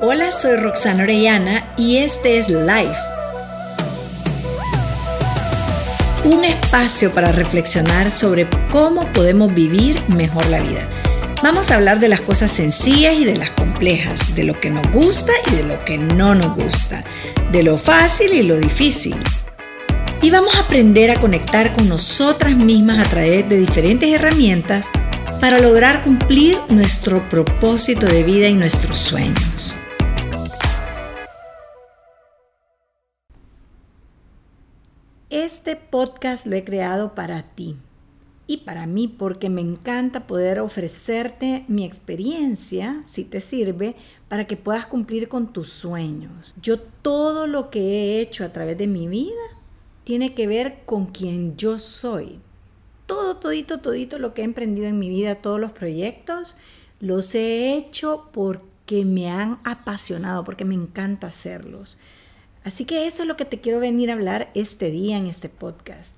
Hola, soy Roxana Orellana y este es Life. Un espacio para reflexionar sobre cómo podemos vivir mejor la vida. Vamos a hablar de las cosas sencillas y de las complejas, de lo que nos gusta y de lo que no nos gusta, de lo fácil y lo difícil. Y vamos a aprender a conectar con nosotras mismas a través de diferentes herramientas para lograr cumplir nuestro propósito de vida y nuestros sueños. Este podcast lo he creado para ti y para mí porque me encanta poder ofrecerte mi experiencia, si te sirve, para que puedas cumplir con tus sueños. Yo todo lo que he hecho a través de mi vida tiene que ver con quien yo soy. Todo, todito, todito lo que he emprendido en mi vida, todos los proyectos, los he hecho porque me han apasionado, porque me encanta hacerlos. Así que eso es lo que te quiero venir a hablar este día en este podcast.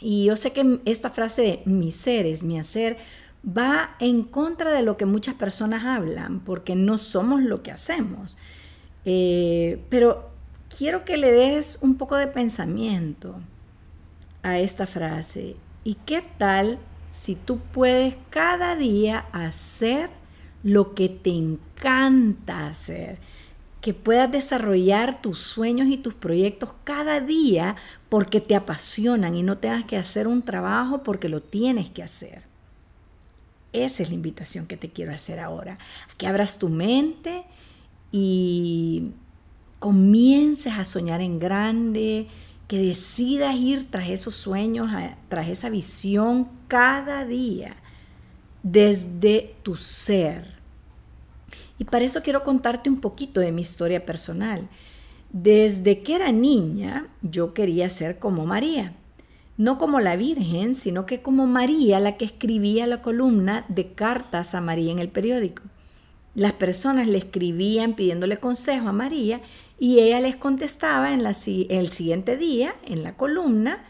Y yo sé que esta frase de mi ser es mi hacer va en contra de lo que muchas personas hablan, porque no somos lo que hacemos. Eh, pero quiero que le des un poco de pensamiento a esta frase. ¿Y qué tal si tú puedes cada día hacer lo que te encanta hacer? Que puedas desarrollar tus sueños y tus proyectos cada día porque te apasionan y no tengas que hacer un trabajo porque lo tienes que hacer. Esa es la invitación que te quiero hacer ahora. Que abras tu mente y comiences a soñar en grande, que decidas ir tras esos sueños, tras esa visión cada día desde tu ser y para eso quiero contarte un poquito de mi historia personal. Desde que era niña, yo quería ser como María. No como la Virgen, sino que como María, la que escribía la columna de cartas a María en el periódico. Las personas le escribían pidiéndole consejo a María y ella les contestaba en, el siguiente día, en la columna,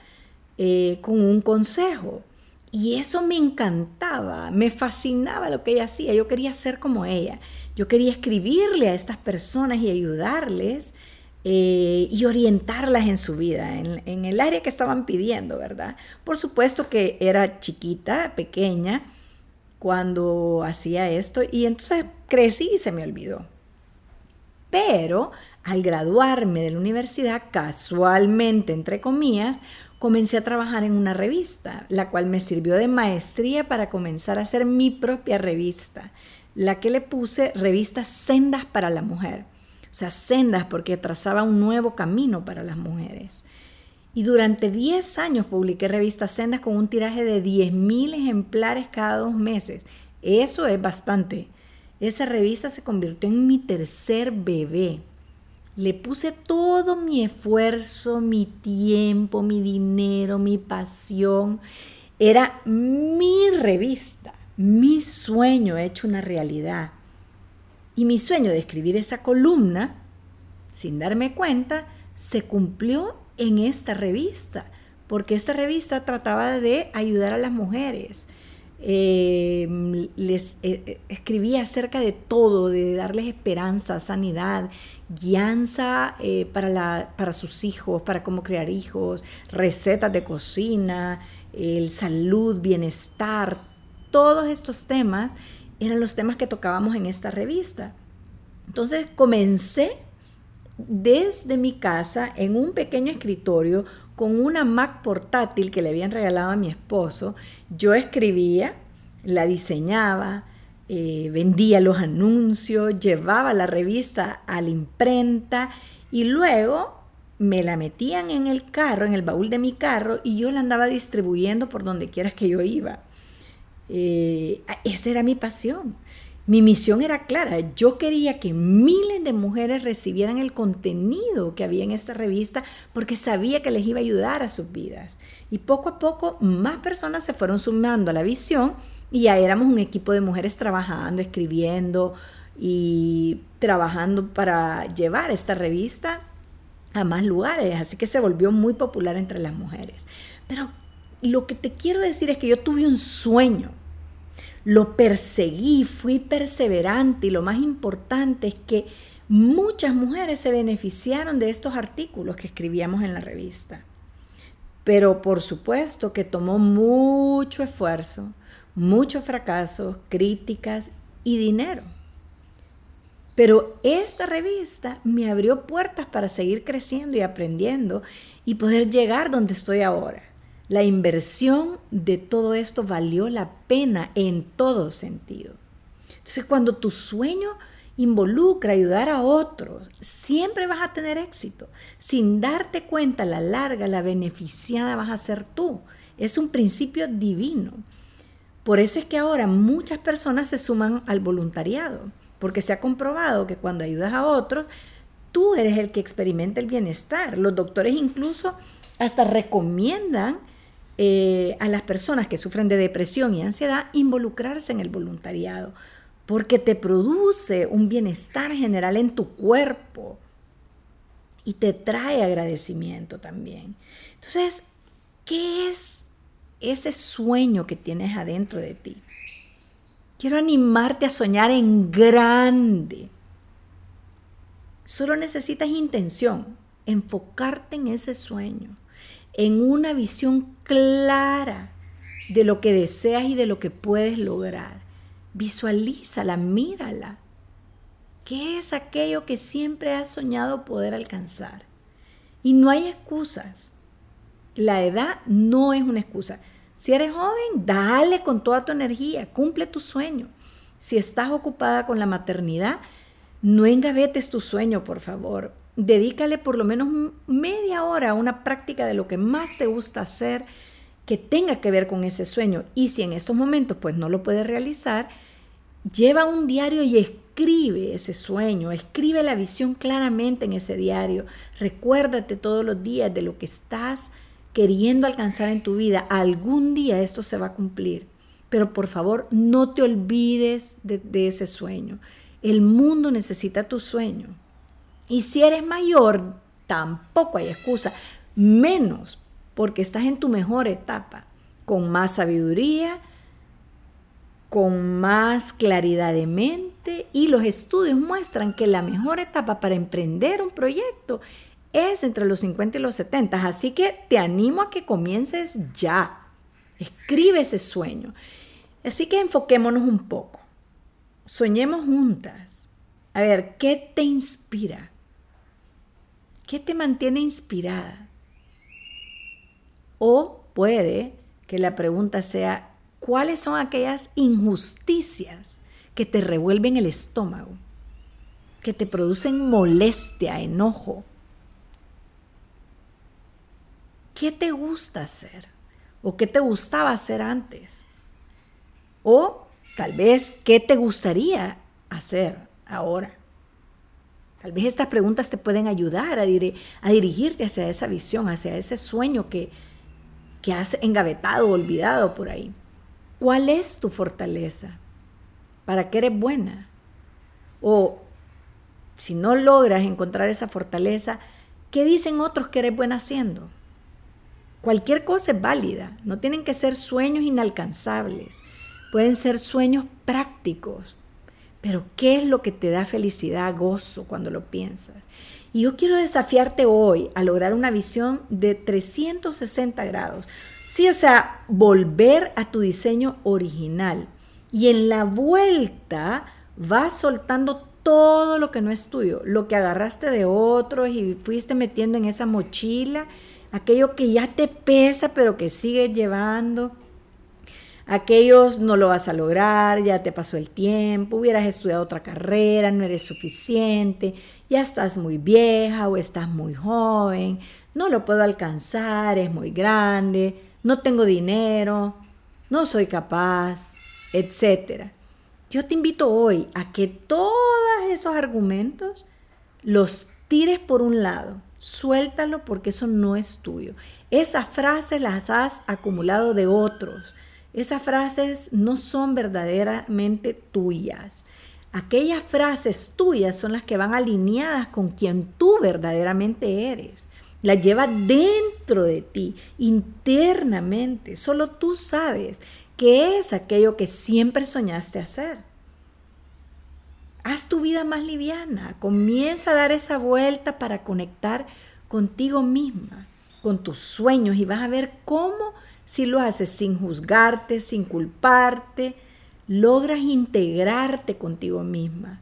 eh, con un consejo. Y eso me encantaba, me fascinaba lo que ella hacía, yo quería ser como ella. Yo quería escribirle a estas personas y ayudarles eh, y orientarlas en su vida, en, en, el área que estaban pidiendo, ¿verdad? Por supuesto que era chiquita, pequeña, cuando hacía esto y entonces crecí y se me olvidó. Pero al graduarme de la universidad, casualmente, entre comillas, comencé a trabajar en una revista, la cual me sirvió de maestría para comenzar a hacer mi propia revista la que le puse revistas sendas para la mujer. O sea, sendas porque trazaba un nuevo camino para las mujeres. Y durante 10 años publiqué revistas sendas con un tiraje de 10.000 ejemplares cada dos meses. Eso es bastante. Esa revista se convirtió en mi tercer bebé. Le puse todo mi esfuerzo, mi tiempo, mi dinero, mi pasión. Era mi revista mi sueño hecho una realidad. Y mi sueño de escribir esa columna, sin darme cuenta, se cumplió en esta revista, porque esta revista trataba de ayudar a las mujeres. Em, les eh, eh, escribía acerca de todo, de darles esperanza, sanidad, guianza eh, para, para sus hijos, para cómo crear hijos, recetas de cocina, el salud, bienestar, todos estos temas eran los temas que tocábamos en esta revista. Entonces comencé desde mi casa en un pequeño escritorio con una Mac portátil que le habían regalado a mi esposo. Yo escribía, la diseñaba, eh, vendía los anuncios, llevaba la revista a la imprenta y luego me la metían en el carro, en el baúl de mi carro y yo la andaba distribuyendo por donde quieras que yo iba. Eh, esa era mi pasión. Mi misión era clara. Yo quería que miles de mujeres recibieran el contenido que había en esta revista porque sabía que les iba a ayudar a sus vidas. Y poco a poco más personas se fueron sumando a la visión y ya éramos un equipo de mujeres trabajando, escribiendo y trabajando para llevar esta revista a más lugares. Así que se volvió muy popular entre las mujeres. Pero lo que te quiero decir es que yo tuve un sueño lo perseguí, fui perseverante y lo más importante es que muchas mujeres se beneficiaron de estos artículos que escribíamos en la revista. Pero por supuesto que tomó mucho esfuerzo, muchos fracasos, críticas y dinero. Pero esta revista me abrió puertas para seguir creciendo y aprendiendo y poder llegar donde estoy ahora. La inversión de todo esto valió la pena en todo sentido. Entonces, cuando tu sueño involucra ayudar a otros, siempre vas a tener éxito. Sin darte cuenta, a la larga, la beneficiada vas a ser tú. Es un principio divino. Por eso es que ahora muchas personas se suman al voluntariado, porque se ha comprobado que cuando ayudas a otros, tú eres el que experimenta el bienestar. Los doctores incluso hasta recomiendan eh, a las personas que sufren de depresión y ansiedad involucrarse en el voluntariado, porque te produce un bienestar general en tu cuerpo y te trae agradecimiento también. Entonces, ¿qué es ese sueño que tienes adentro de ti? Quiero animarte a soñar en grande. Solo necesitas intención, enfocarte en ese sueño en una visión clara de lo que deseas y de lo que puedes lograr. Visualízala, mírala. ¿Qué es aquello que siempre has soñado poder alcanzar? Y no hay excusas. La edad no es una excusa. Si eres joven, dale con toda tu energía, cumple tu sueño. Si estás ocupada con la maternidad, no engavetes tu sueño, por favor dedícale por lo menos media hora a una práctica de lo que más te gusta hacer que tenga que ver con ese sueño. Y si en estos momentos pues no lo puedes realizar, lleva un diario y escribe ese sueño, escribe la visión claramente en ese diario. Recuérdate todos los días de lo que estás queriendo alcanzar en tu vida. Algún día esto se va a cumplir. Pero por favor, no te olvides de, de ese sueño. El mundo necesita tu sueño. Y si eres mayor, tampoco hay excusa, menos porque estás en tu mejor etapa, con más sabiduría, con más claridad de mente y los estudios muestran que la mejor etapa para emprender un proyecto es entre los 50 y los 70. Así que te animo a que comiences ya. Escribe ese sueño. Así que enfoquémonos un poco. Soñemos juntas. A ver, ¿qué te inspira? ¿Qué te mantiene inspirada? O puede que la pregunta sea, ¿cuáles son aquellas injusticias que te revuelven el estómago? Que te producen molestia, enojo. ¿Qué te gusta hacer? ¿O qué te gustaba hacer antes? O tal vez, ¿qué te gustaría hacer ahora? Tal vez estas preguntas te pueden ayudar a, dirigirte hacia esa visión, hacia ese sueño que, que has engavetado olvidado por ahí. ¿Cuál es tu fortaleza? ¿Para qué eres buena? O si no logras encontrar esa fortaleza, ¿qué dicen otros que eres buena haciendo? Cualquier cosa es válida, no tienen que ser sueños inalcanzables, pueden ser sueños prácticos, pero ¿qué es lo que te da felicidad, gozo cuando lo piensas? Y yo quiero desafiarte hoy a lograr una visión de 360 grados. Sí, o sea, volver a tu diseño original. Y en la vuelta vas soltando todo lo que no es tuyo, lo que agarraste de otros y fuiste metiendo en esa mochila, aquello que ya te pesa pero que sigues llevando aquellos no lo vas a lograr, ya te pasó el tiempo, hubieras estudiado otra carrera, no eres suficiente, ya estás muy vieja o estás muy joven, no lo puedo alcanzar, es muy grande, no tengo dinero, no soy capaz, etc. Yo te invito hoy a que todos esos argumentos los tires por un lado, suéltalo porque eso no es tuyo. Esas frases las has acumulado de otros esas frases no son verdaderamente tuyas. Aquellas frases tuyas son las que van alineadas con quien tú verdaderamente eres. Las llevas dentro de ti, internamente. Solo tú sabes qué es aquello que siempre soñaste hacer. Haz tu vida más liviana, comienza a dar esa vuelta para conectar contigo misma, con tus sueños y vas a ver cómo si lo haces sin juzgarte, sin culparte, logras integrarte contigo misma.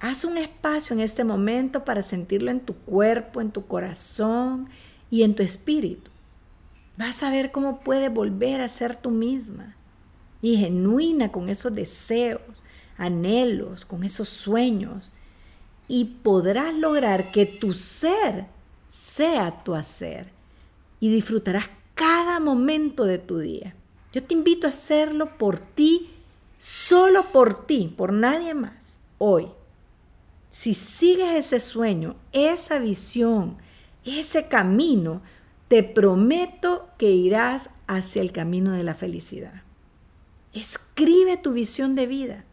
Haz un espacio en este momento para sentirlo en tu cuerpo, en tu corazón y en tu espíritu. Vas a ver cómo puedes volver a ser tú misma y genuina con esos deseos, anhelos, con esos sueños. Y podrás lograr que tu ser sea tu hacer y disfrutarás cada momento de tu día. Yo te invito a hacerlo por ti, solo por ti, por nadie más, hoy. Si sigues ese sueño, esa visión, ese camino, te prometo que irás hacia el camino de la felicidad. Escribe tu visión de vida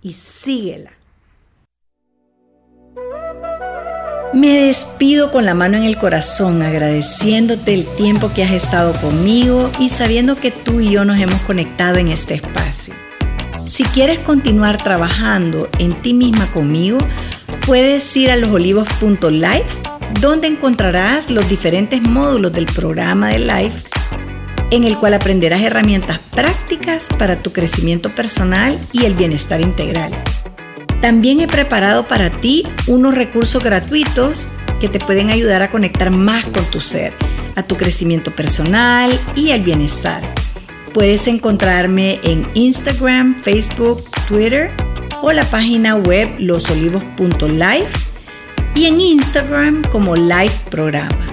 y síguela. Me despido con la mano en el corazón, agradeciéndote el tiempo que has estado conmigo y sabiendo que tú y yo nos hemos conectado en este espacio. Si quieres continuar trabajando en ti misma conmigo, puedes ir a losolivos.life, donde encontrarás los diferentes módulos del programa de Life, en el cual aprenderás herramientas prácticas para tu crecimiento personal y el bienestar integral. También he preparado para ti unos recursos gratuitos que te pueden ayudar a conectar más con tu ser, a tu crecimiento personal y al bienestar. Puedes encontrarme en Instagram, Facebook, Twitter o la página web losolivos.life y en Instagram como Live Programa.